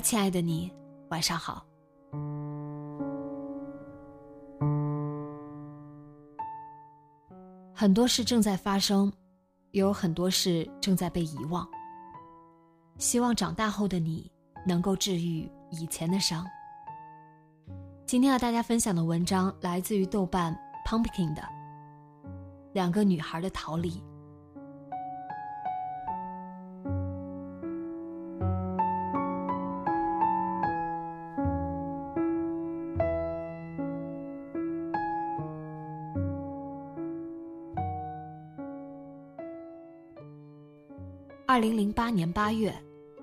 亲爱的你，晚上好。很多事正在发生，也有很多事正在被遗忘。希望长大后的你能够治愈以前的伤。今天和大家分享的文章来自于豆瓣 Pumpkin 的《两个女孩的逃离》。二零零八年八月，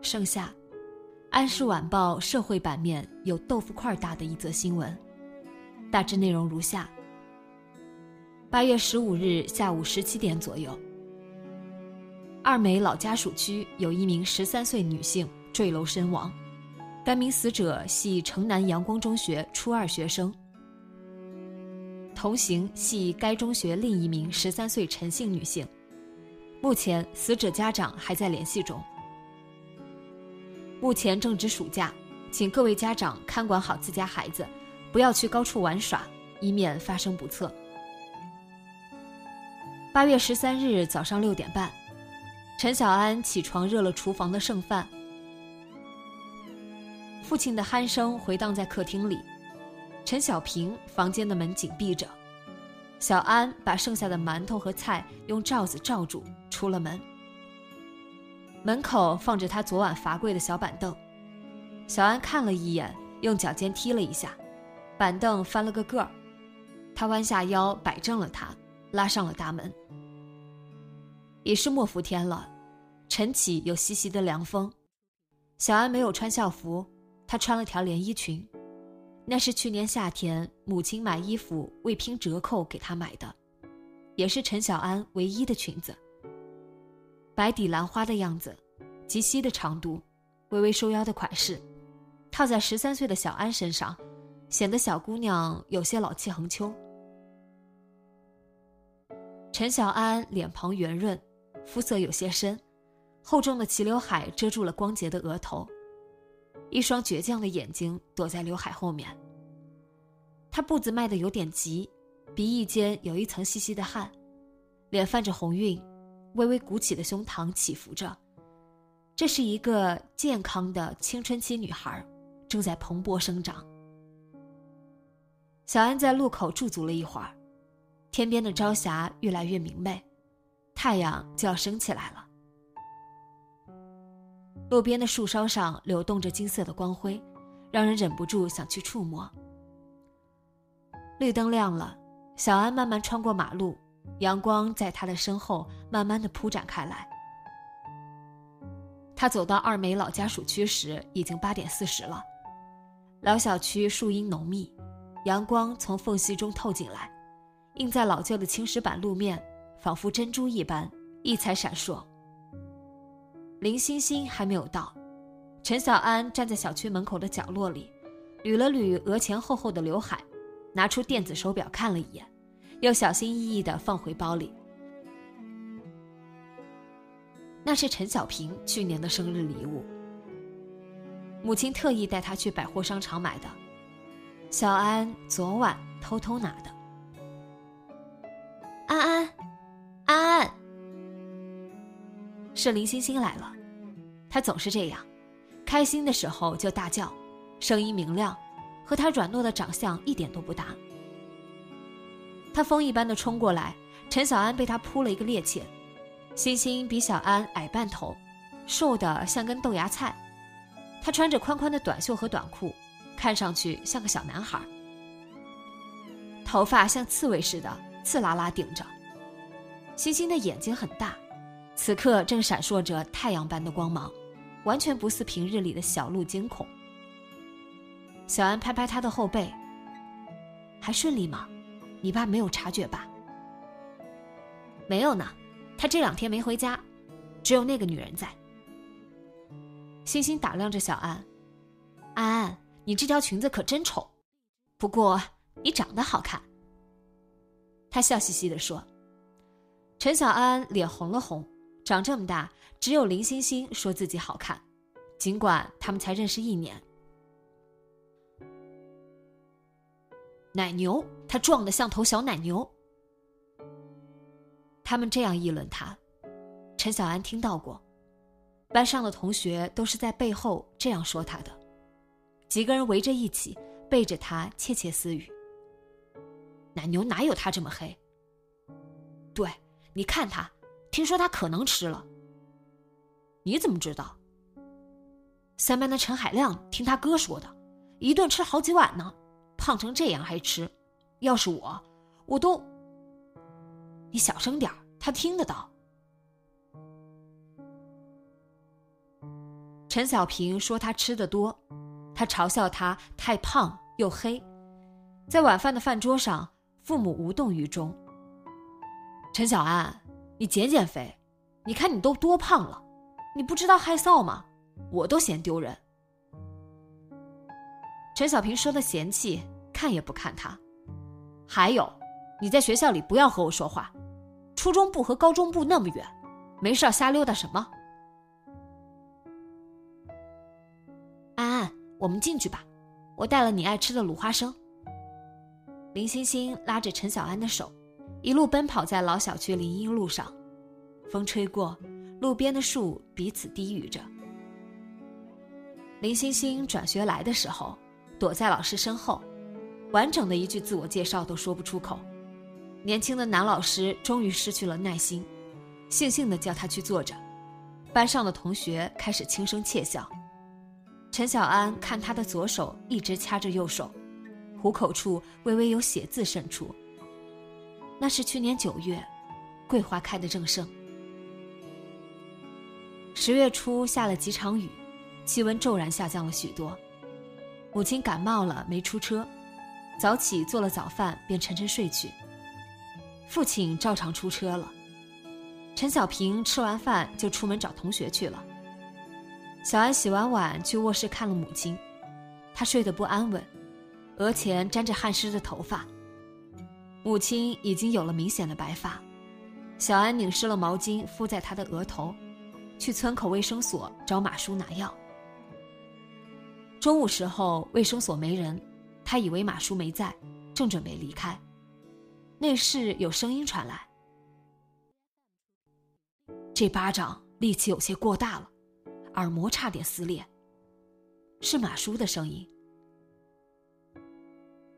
盛夏，《安市晚报》社会版面有豆腐块大的一则新闻，大致内容如下：八月十五日下午十七点左右，二美老家属区有一名十三岁女性坠楼身亡，该名死者系城南阳光中学初二学生，同行系该中学另一名十三岁陈姓女性。目前，死者家长还在联系中。目前正值暑假，请各位家长看管好自家孩子，不要去高处玩耍，以免发生不测。八月十三日早上六点半，陈小安起床热了厨房的剩饭，父亲的鼾声回荡在客厅里，陈小平房间的门紧闭着。小安把剩下的馒头和菜用罩子罩住，出了门。门口放着他昨晚罚跪的小板凳，小安看了一眼，用脚尖踢了一下，板凳翻了个个儿。他弯下腰摆正了它，拉上了大门。已是末伏天了，晨起有习习的凉风。小安没有穿校服，她穿了条连衣裙。那是去年夏天母亲买衣服为拼折扣给她买的，也是陈小安唯一的裙子。白底兰花的样子，及膝的长度，微微收腰的款式，套在十三岁的小安身上，显得小姑娘有些老气横秋。陈小安脸庞圆润，肤色有些深，厚重的齐刘海遮住了光洁的额头。一双倔强的眼睛躲在刘海后面。他步子迈得有点急，鼻翼间有一层细细的汗，脸泛着红晕，微微鼓起的胸膛起伏着。这是一个健康的青春期女孩，正在蓬勃生长。小安在路口驻足了一会儿，天边的朝霞越来越明媚，太阳就要升起来了。路边的树梢上流动着金色的光辉，让人忍不住想去触摸。绿灯亮了，小安慢慢穿过马路，阳光在他的身后慢慢的铺展开来。他走到二梅老家属区时，已经八点四十了。老小区树荫浓密，阳光从缝隙中透进来，映在老旧的青石板路面，仿佛珍珠一般，异彩闪烁。林欣欣还没有到，陈小安站在小区门口的角落里，捋了捋额前厚厚的刘海，拿出电子手表看了一眼，又小心翼翼地放回包里。那是陈小平去年的生日礼物，母亲特意带他去百货商场买的，小安昨晚偷偷拿的。安安，安安。是林星星来了，她总是这样，开心的时候就大叫，声音明亮，和她软糯的长相一点都不搭。他风一般的冲过来，陈小安被他扑了一个趔趄。星星比小安矮半头，瘦的像根豆芽菜。他穿着宽宽的短袖和短裤，看上去像个小男孩。头发像刺猬似的刺啦啦顶着。星星的眼睛很大，此刻正闪烁着太阳般的光芒，完全不似平日里的小鹿惊恐。小安拍拍他的后背。还顺利吗？你爸没有察觉吧？没有呢，他这两天没回家，只有那个女人在。星星打量着小安，安安，你这条裙子可真丑，不过你长得好看。他笑嘻嘻的说。陈小安脸红了红，长这么大，只有林星星说自己好看，尽管他们才认识一年。奶牛，他壮得像头小奶牛。他们这样议论他，陈小安听到过，班上的同学都是在背后这样说他的，几个人围着一起背着他窃窃私语。奶牛哪有他这么黑？对，你看他，听说他可能吃了。你怎么知道？三班的陈海亮听他哥说的，一顿吃好几碗呢。胖成这样还吃，要是我，我都。你小声点他听得到。陈小平说他吃的多，他嘲笑他太胖又黑，在晚饭的饭桌上，父母无动于衷。陈小安，你减减肥，你看你都多胖了，你不知道害臊吗？我都嫌丢人。陈小平说的嫌弃。看也不看他，还有，你在学校里不要和我说话，初中部和高中部那么远，没事瞎溜达什么？安安，我们进去吧，我带了你爱吃的卤花生。林欣欣拉着陈小安的手，一路奔跑在老小区林荫路上，风吹过，路边的树彼此低语着。林欣欣转学来的时候，躲在老师身后。完整的一句自我介绍都说不出口，年轻的男老师终于失去了耐心，悻悻地叫他去坐着。班上的同学开始轻声窃笑。陈小安看他的左手一直掐着右手，虎口处微微有血渍渗出。那是去年九月，桂花开的正盛。十月初下了几场雨，气温骤然下降了许多。母亲感冒了，没出车。早起做了早饭，便沉沉睡去。父亲照常出车了。陈小平吃完饭就出门找同学去了。小安洗完碗去卧室看了母亲，她睡得不安稳，额前沾着汗湿的头发。母亲已经有了明显的白发，小安拧湿了毛巾敷在她的额头，去村口卫生所找马叔拿药。中午时候卫生所没人。他以为马叔没在，正准备离开，内室有声音传来。这巴掌力气有些过大了，耳膜差点撕裂。是马叔的声音。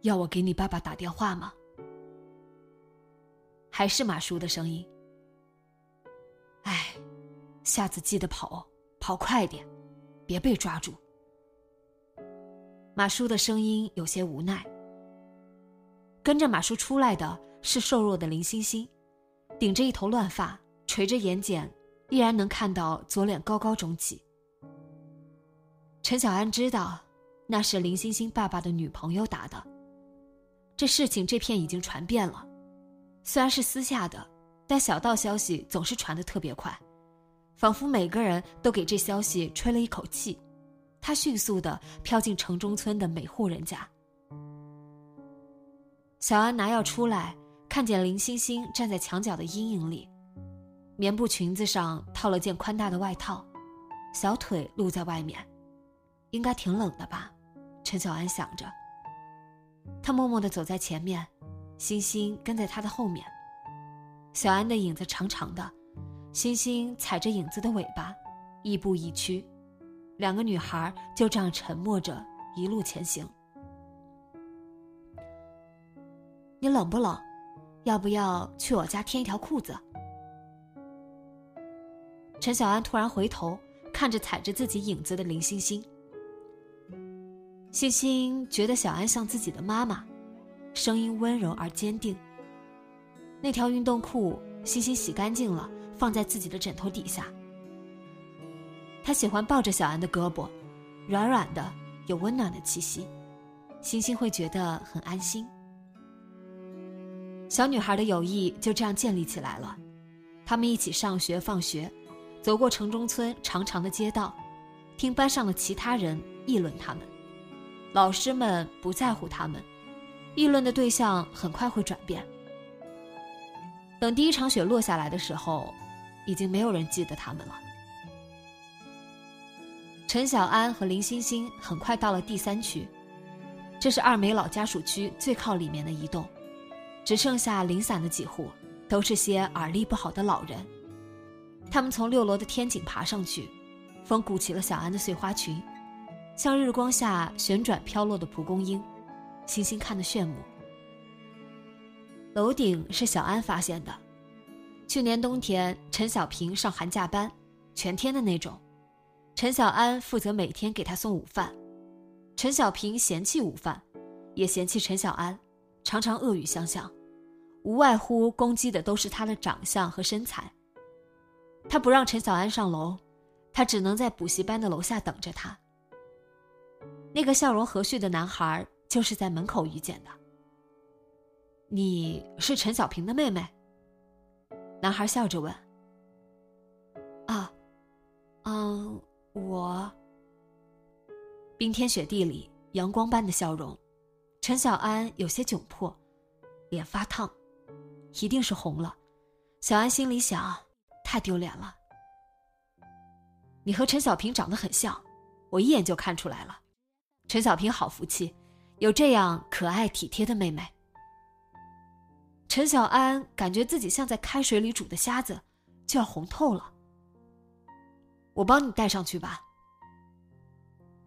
要我给你爸爸打电话吗？还是马叔的声音。哎，下次记得跑，跑快点，别被抓住。马叔的声音有些无奈。跟着马叔出来的是瘦弱的林欣欣，顶着一头乱发，垂着眼睑，依然能看到左脸高高肿起。陈小安知道，那是林欣欣爸爸的女朋友打的。这事情这片已经传遍了，虽然是私下的，但小道消息总是传得特别快，仿佛每个人都给这消息吹了一口气。他迅速的飘进城中村的每户人家。小安拿药出来，看见林欣欣站在墙角的阴影里，棉布裙子上套了件宽大的外套，小腿露在外面，应该挺冷的吧？陈小安想着。他默默的走在前面，欣欣跟在他的后面。小安的影子长长的，欣欣踩着影子的尾巴，亦步亦趋。两个女孩就这样沉默着一路前行。你冷不冷？要不要去我家添一条裤子？陈小安突然回头看着踩着自己影子的林欣欣，欣欣觉得小安像自己的妈妈，声音温柔而坚定。那条运动裤，欣欣洗干净了，放在自己的枕头底下。他喜欢抱着小安的胳膊，软软的，有温暖的气息，星星会觉得很安心。小女孩的友谊就这样建立起来了，他们一起上学、放学。走过城中村长长的街道，听班上的其他人议论他们，老师们不在乎他们，议论的对象很快会转变。等第一场雪落下来的时候，已经没有人记得他们了。陈小安和林欣欣很快到了第三区，这是二梅老家属区最靠里面的一栋，只剩下零散的几户，都是些耳力不好的老人。他们从六楼的天井爬上去，风鼓起了小安的碎花裙，像日光下旋转飘落的蒲公英，星星看得炫目。楼顶是小安发现的，去年冬天陈小平上寒假班，全天的那种，陈小安负责每天给他送午饭，陈小平嫌弃午饭，也嫌弃陈小安，常常恶语相向，无外乎攻击的都是他的长相和身材。他不让陈小安上楼，他只能在补习班的楼下等着他。那个笑容和煦的男孩就是在门口遇见的。你是陈小平的妹妹？男孩笑着问。我。冰天雪地里，阳光般的笑容，陈小安有些窘迫，脸发烫，一定是红了。小安心里想。太丢脸了！你和陈小平长得很像，我一眼就看出来了。陈小平好福气，有这样可爱体贴的妹妹。陈小安感觉自己像在开水里煮的虾子，就要红透了。我帮你带上去吧。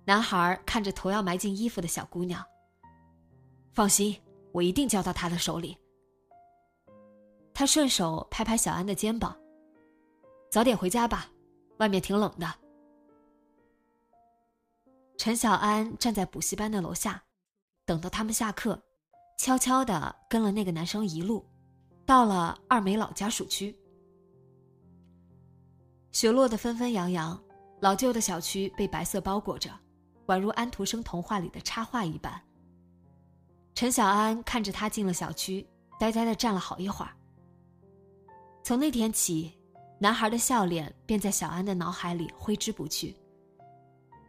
男孩看着头要埋进衣服的小姑娘，放心，我一定交到他的手里。他顺手拍拍小安的肩膀。早点回家吧，外面挺冷的。陈小安站在补习班的楼下，等到他们下课，悄悄的跟了那个男生一路，到了二梅老家属区。雪落得纷纷扬扬，老旧的小区被白色包裹着，宛如安徒生童话里的插画一般。陈小安看着他进了小区，呆呆的站了好一会儿。从那天起。男孩的笑脸便在小安的脑海里挥之不去。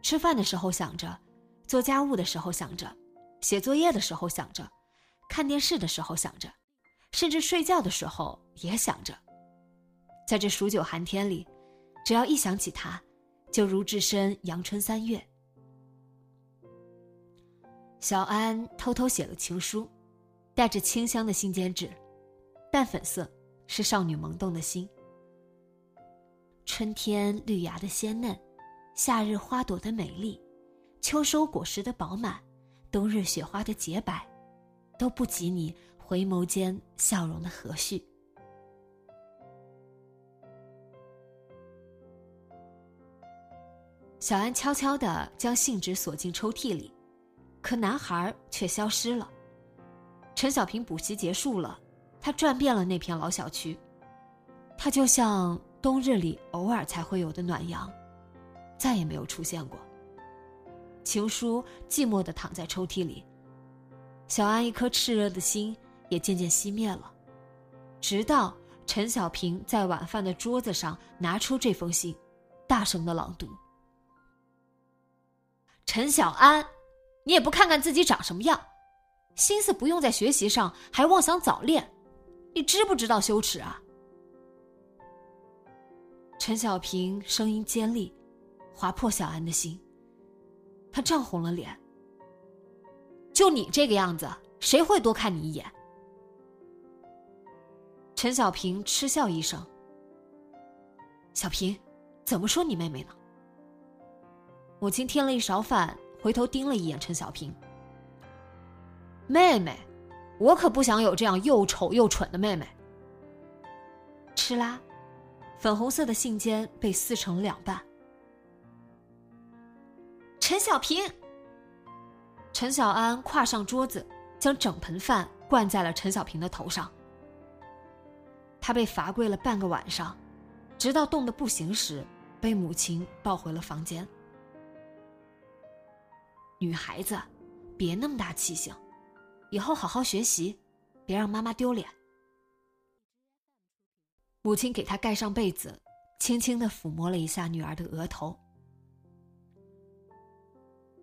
吃饭的时候想着，做家务的时候想着，写作业的时候想着，看电视的时候想着，甚至睡觉的时候也想着。在这数九寒天里，只要一想起他，就如置身阳春三月。小安偷偷写了情书，带着清香的信笺纸，淡粉色，是少女萌动的心。春天绿芽的鲜嫩，夏日花朵的美丽，秋收果实的饱满，冬日雪花的洁白，都不及你回眸间笑容的和煦。小安悄悄地将信纸锁进抽屉里，可男孩却消失了。陈小平补习结束了，他转遍了那片老小区，他就像。冬日里偶尔才会有的暖阳，再也没有出现过。情书寂寞的躺在抽屉里，小安一颗炽热的心也渐渐熄灭了。直到陈小平在晚饭的桌子上拿出这封信，大声的朗读：“陈小安，你也不看看自己长什么样，心思不用在学习上，还妄想早恋，你知不知道羞耻啊？”陈小平声音尖利，划破小安的心。他涨红了脸。就你这个样子，谁会多看你一眼？陈小平嗤笑一声。小平，怎么说你妹妹呢？母亲添了一勺饭，回头盯了一眼陈小平。妹妹，我可不想有这样又丑又蠢的妹妹。吃啦，粉红色的信笺被撕成两半。陈小平。陈小安跨上桌子，将整盆饭灌在了陈小平的头上。他被罚跪了半个晚上，直到冻得不行时，被母亲抱回了房间。女孩子，别那么大气性，以后好好学习，别让妈妈丢脸。母亲给他盖上被子，轻轻的抚摸了一下女儿的额头。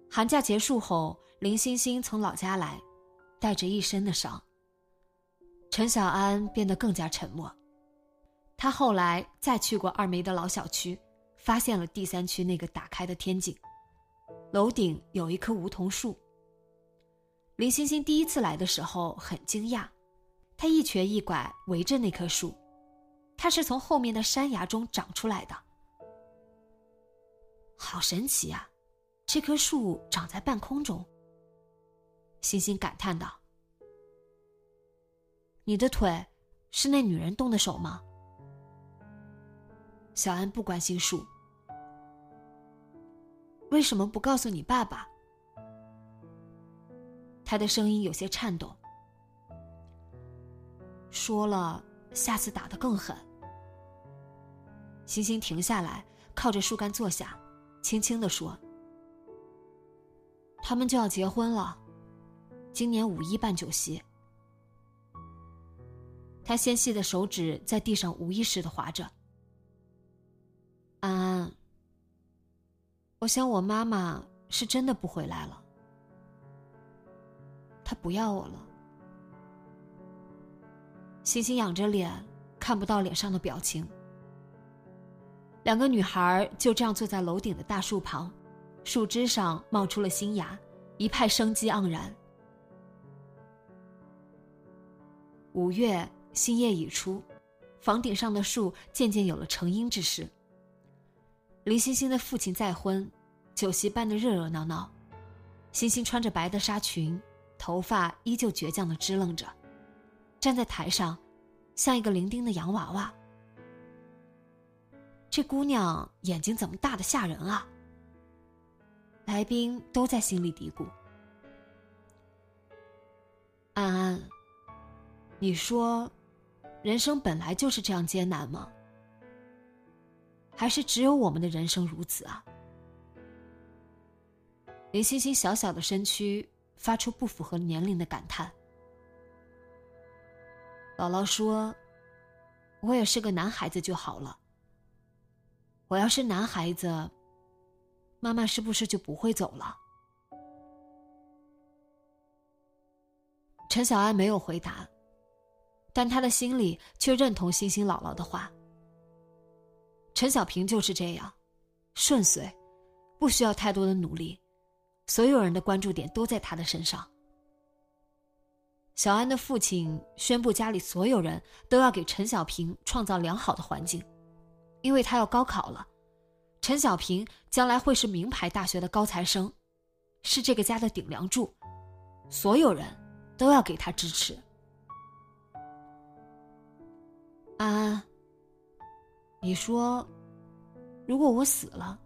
寒假结束后，林欣欣从老家来，带着一身的伤。陈小安变得更加沉默。他后来再去过二梅的老小区，发现了第三区那个打开的天井，楼顶有一棵梧桐树。林欣欣第一次来的时候很惊讶，他一瘸一拐围着那棵树，它是从后面的山崖中长出来的，好神奇呀！这棵树长在半空中。星星感叹道：“你的腿是那女人动的手吗？”小安不关心树，为什么不告诉你爸爸？他的声音有些颤抖。说了，下次打得更狠。星星停下来，靠着树干坐下，轻轻的说。他们就要结婚了，今年五一办酒席。他纤细的手指在地上无意识的划着。安安，我想我妈妈是真的不回来了，她不要我了。星星仰着脸，看不到脸上的表情。两个女孩就这样坐在楼顶的大树旁。树枝上冒出了新芽，一派生机盎然。五月，新叶已出，房顶上的树渐渐有了成荫之势。林欣欣的父亲再婚，酒席办得热热闹闹。欣欣穿着白的纱裙，头发依旧倔强的支棱着，站在台上，像一个伶仃的洋娃娃。这姑娘眼睛怎么大的吓人啊！来宾都在心里嘀咕：“安安，你说，人生本来就是这样艰难吗？还是只有我们的人生如此啊？”林欣欣小小的身躯发出不符合年龄的感叹。姥姥说：“我也是个男孩子就好了。我要是男孩子。”妈妈是不是就不会走了？陈小安没有回答，但他的心里却认同星星姥姥的话。陈小平就是这样，顺遂，不需要太多的努力，所有人的关注点都在他的身上。小安的父亲宣布，家里所有人都要给陈小平创造良好的环境，因为他要高考了。陈小平将来会是名牌大学的高材生，是这个家的顶梁柱，所有人都要给他支持。安安，你说，如果我死了，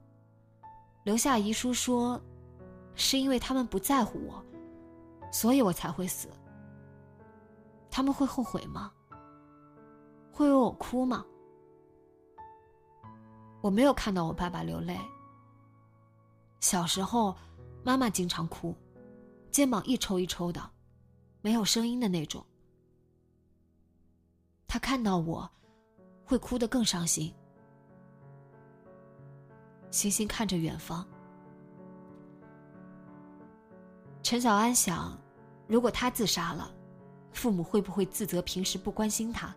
留下遗书说，是因为他们不在乎我，所以我才会死，他们会后悔吗？会为我哭吗？我没有看到我爸爸流泪。小时候，妈妈经常哭，肩膀一抽一抽的，没有声音的那种。他看到我，会哭得更伤心。星星看着远方，陈小安想，如果他自杀了，父母会不会自责平时不关心他？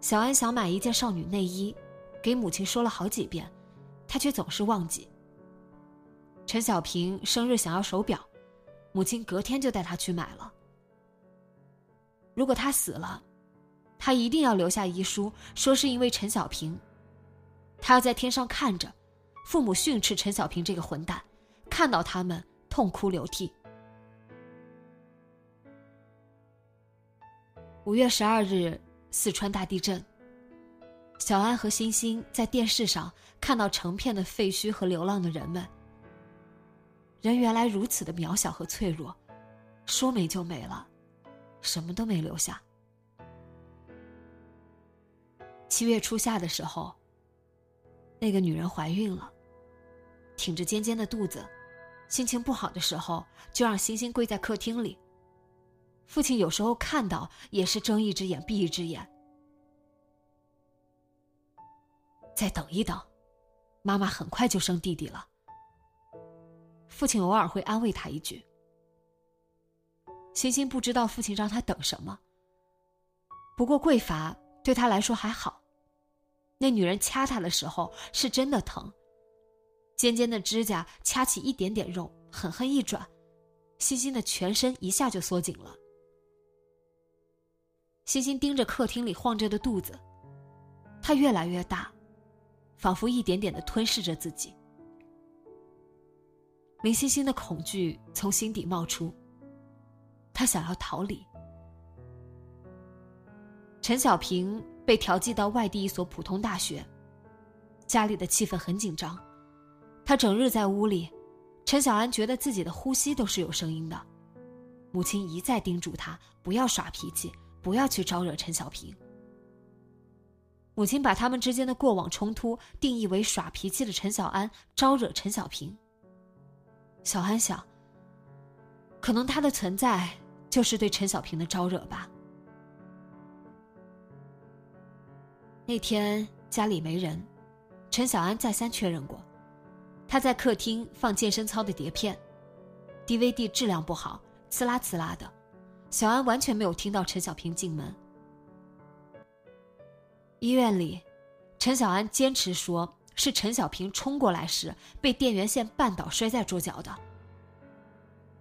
小安想买一件少女内衣。给母亲说了好几遍，她却总是忘记。陈小平生日想要手表，母亲隔天就带他去买了。如果他死了，他一定要留下遗书，说是因为陈小平。他要在天上看着，父母训斥陈小平这个混蛋，看到他们痛哭流涕。五月十二日，四川大地震。小安和欣欣在电视上看到成片的废墟和流浪的人们。人原来如此的渺小和脆弱，说没就没了，什么都没留下。七月初夏的时候，那个女人怀孕了，挺着尖尖的肚子，心情不好的时候就让欣欣跪在客厅里。父亲有时候看到也是睁一只眼闭一只眼。再等一等，妈妈很快就生弟弟了。父亲偶尔会安慰他一句。欣欣不知道父亲让他等什么。不过桂法对他来说还好，那女人掐他的时候是真的疼。尖尖的指甲掐起一点点肉，狠狠一转，欣欣的全身一下就缩紧了。欣欣盯着客厅里晃着的肚子，它越来越大。仿佛一点点的吞噬着自己，林欣欣的恐惧从心底冒出。她想要逃离。陈小平被调剂到外地一所普通大学，家里的气氛很紧张。他整日在屋里，陈小安觉得自己的呼吸都是有声音的。母亲一再叮嘱他不要耍脾气，不要去招惹陈小平。母亲把他们之间的过往冲突定义为耍脾气的陈小安招惹陈小平。小安想，可能他的存在就是对陈小平的招惹吧。那天家里没人，陈小安再三确认过，他在客厅放健身操的碟片，DVD 质量不好，呲啦呲啦的，小安完全没有听到陈小平进门。医院里，陈小安坚持说是陈小平冲过来时被电源线绊倒摔在桌角的。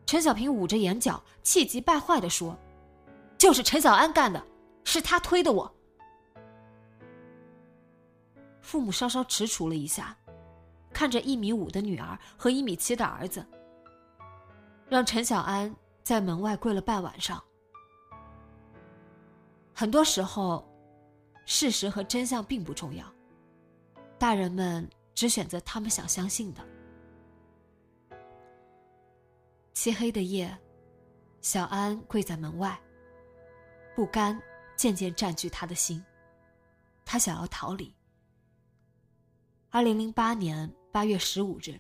陈小平捂着眼角，气急败坏的说：“就是陈小安干的，是他推的我。”父母稍稍踟蹰了一下，看着一米五的女儿和一米七的儿子，让陈小安在门外跪了半晚上。很多时候。事实和真相并不重要，大人们只选择他们想相信的。漆黑的夜，小安跪在门外，不甘渐渐占据他的心，他想要逃离。二零零八年八月十五日，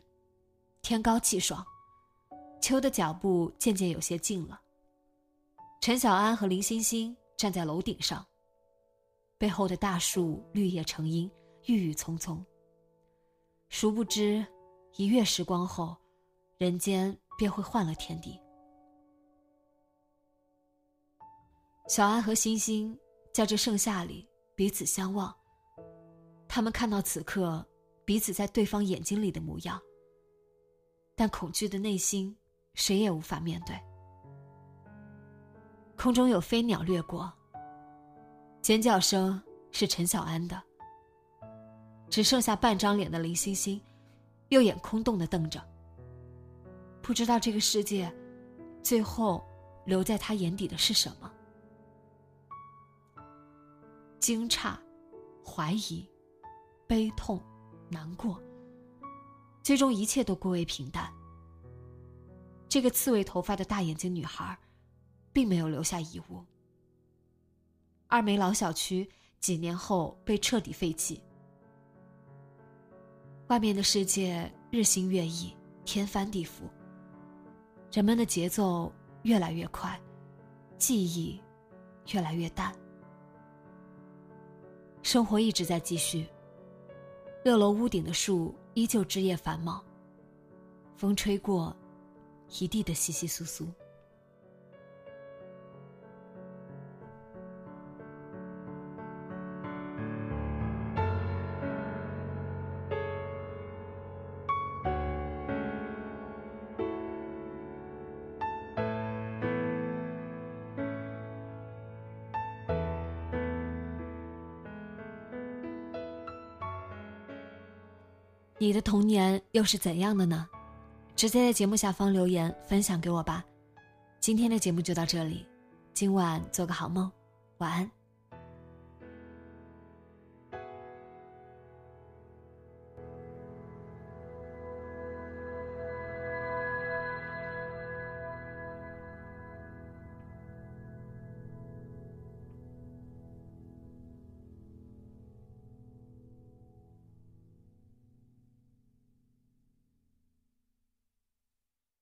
天高气爽，秋的脚步渐渐有些近了。陈小安和林欣欣站在楼顶上。背后的大树绿叶成荫，郁郁葱葱。殊不知，一月时光后，人间便会换了天地。小安和欣欣在这盛夏里彼此相望，他们看到此刻彼此在对方眼睛里的模样，但恐惧的内心，谁也无法面对。空中有飞鸟掠过。尖叫声是陈小安的。只剩下半张脸的林欣欣，右眼空洞的瞪着。不知道这个世界，最后留在他眼底的是什么？惊诧、怀疑、悲痛、难过，最终一切都归为平淡。这个刺猬头发的大眼睛女孩，并没有留下遗物。二梅老小区几年后被彻底废弃。外面的世界日新月异，天翻地覆。人们的节奏越来越快，记忆越来越淡。生活一直在继续。六楼屋顶的树依旧枝叶繁茂，风吹过，一地的稀稀疏疏。你的童年又是怎样的呢？直接在节目下方留言分享给我吧。今天的节目就到这里，今晚做个好梦，晚安。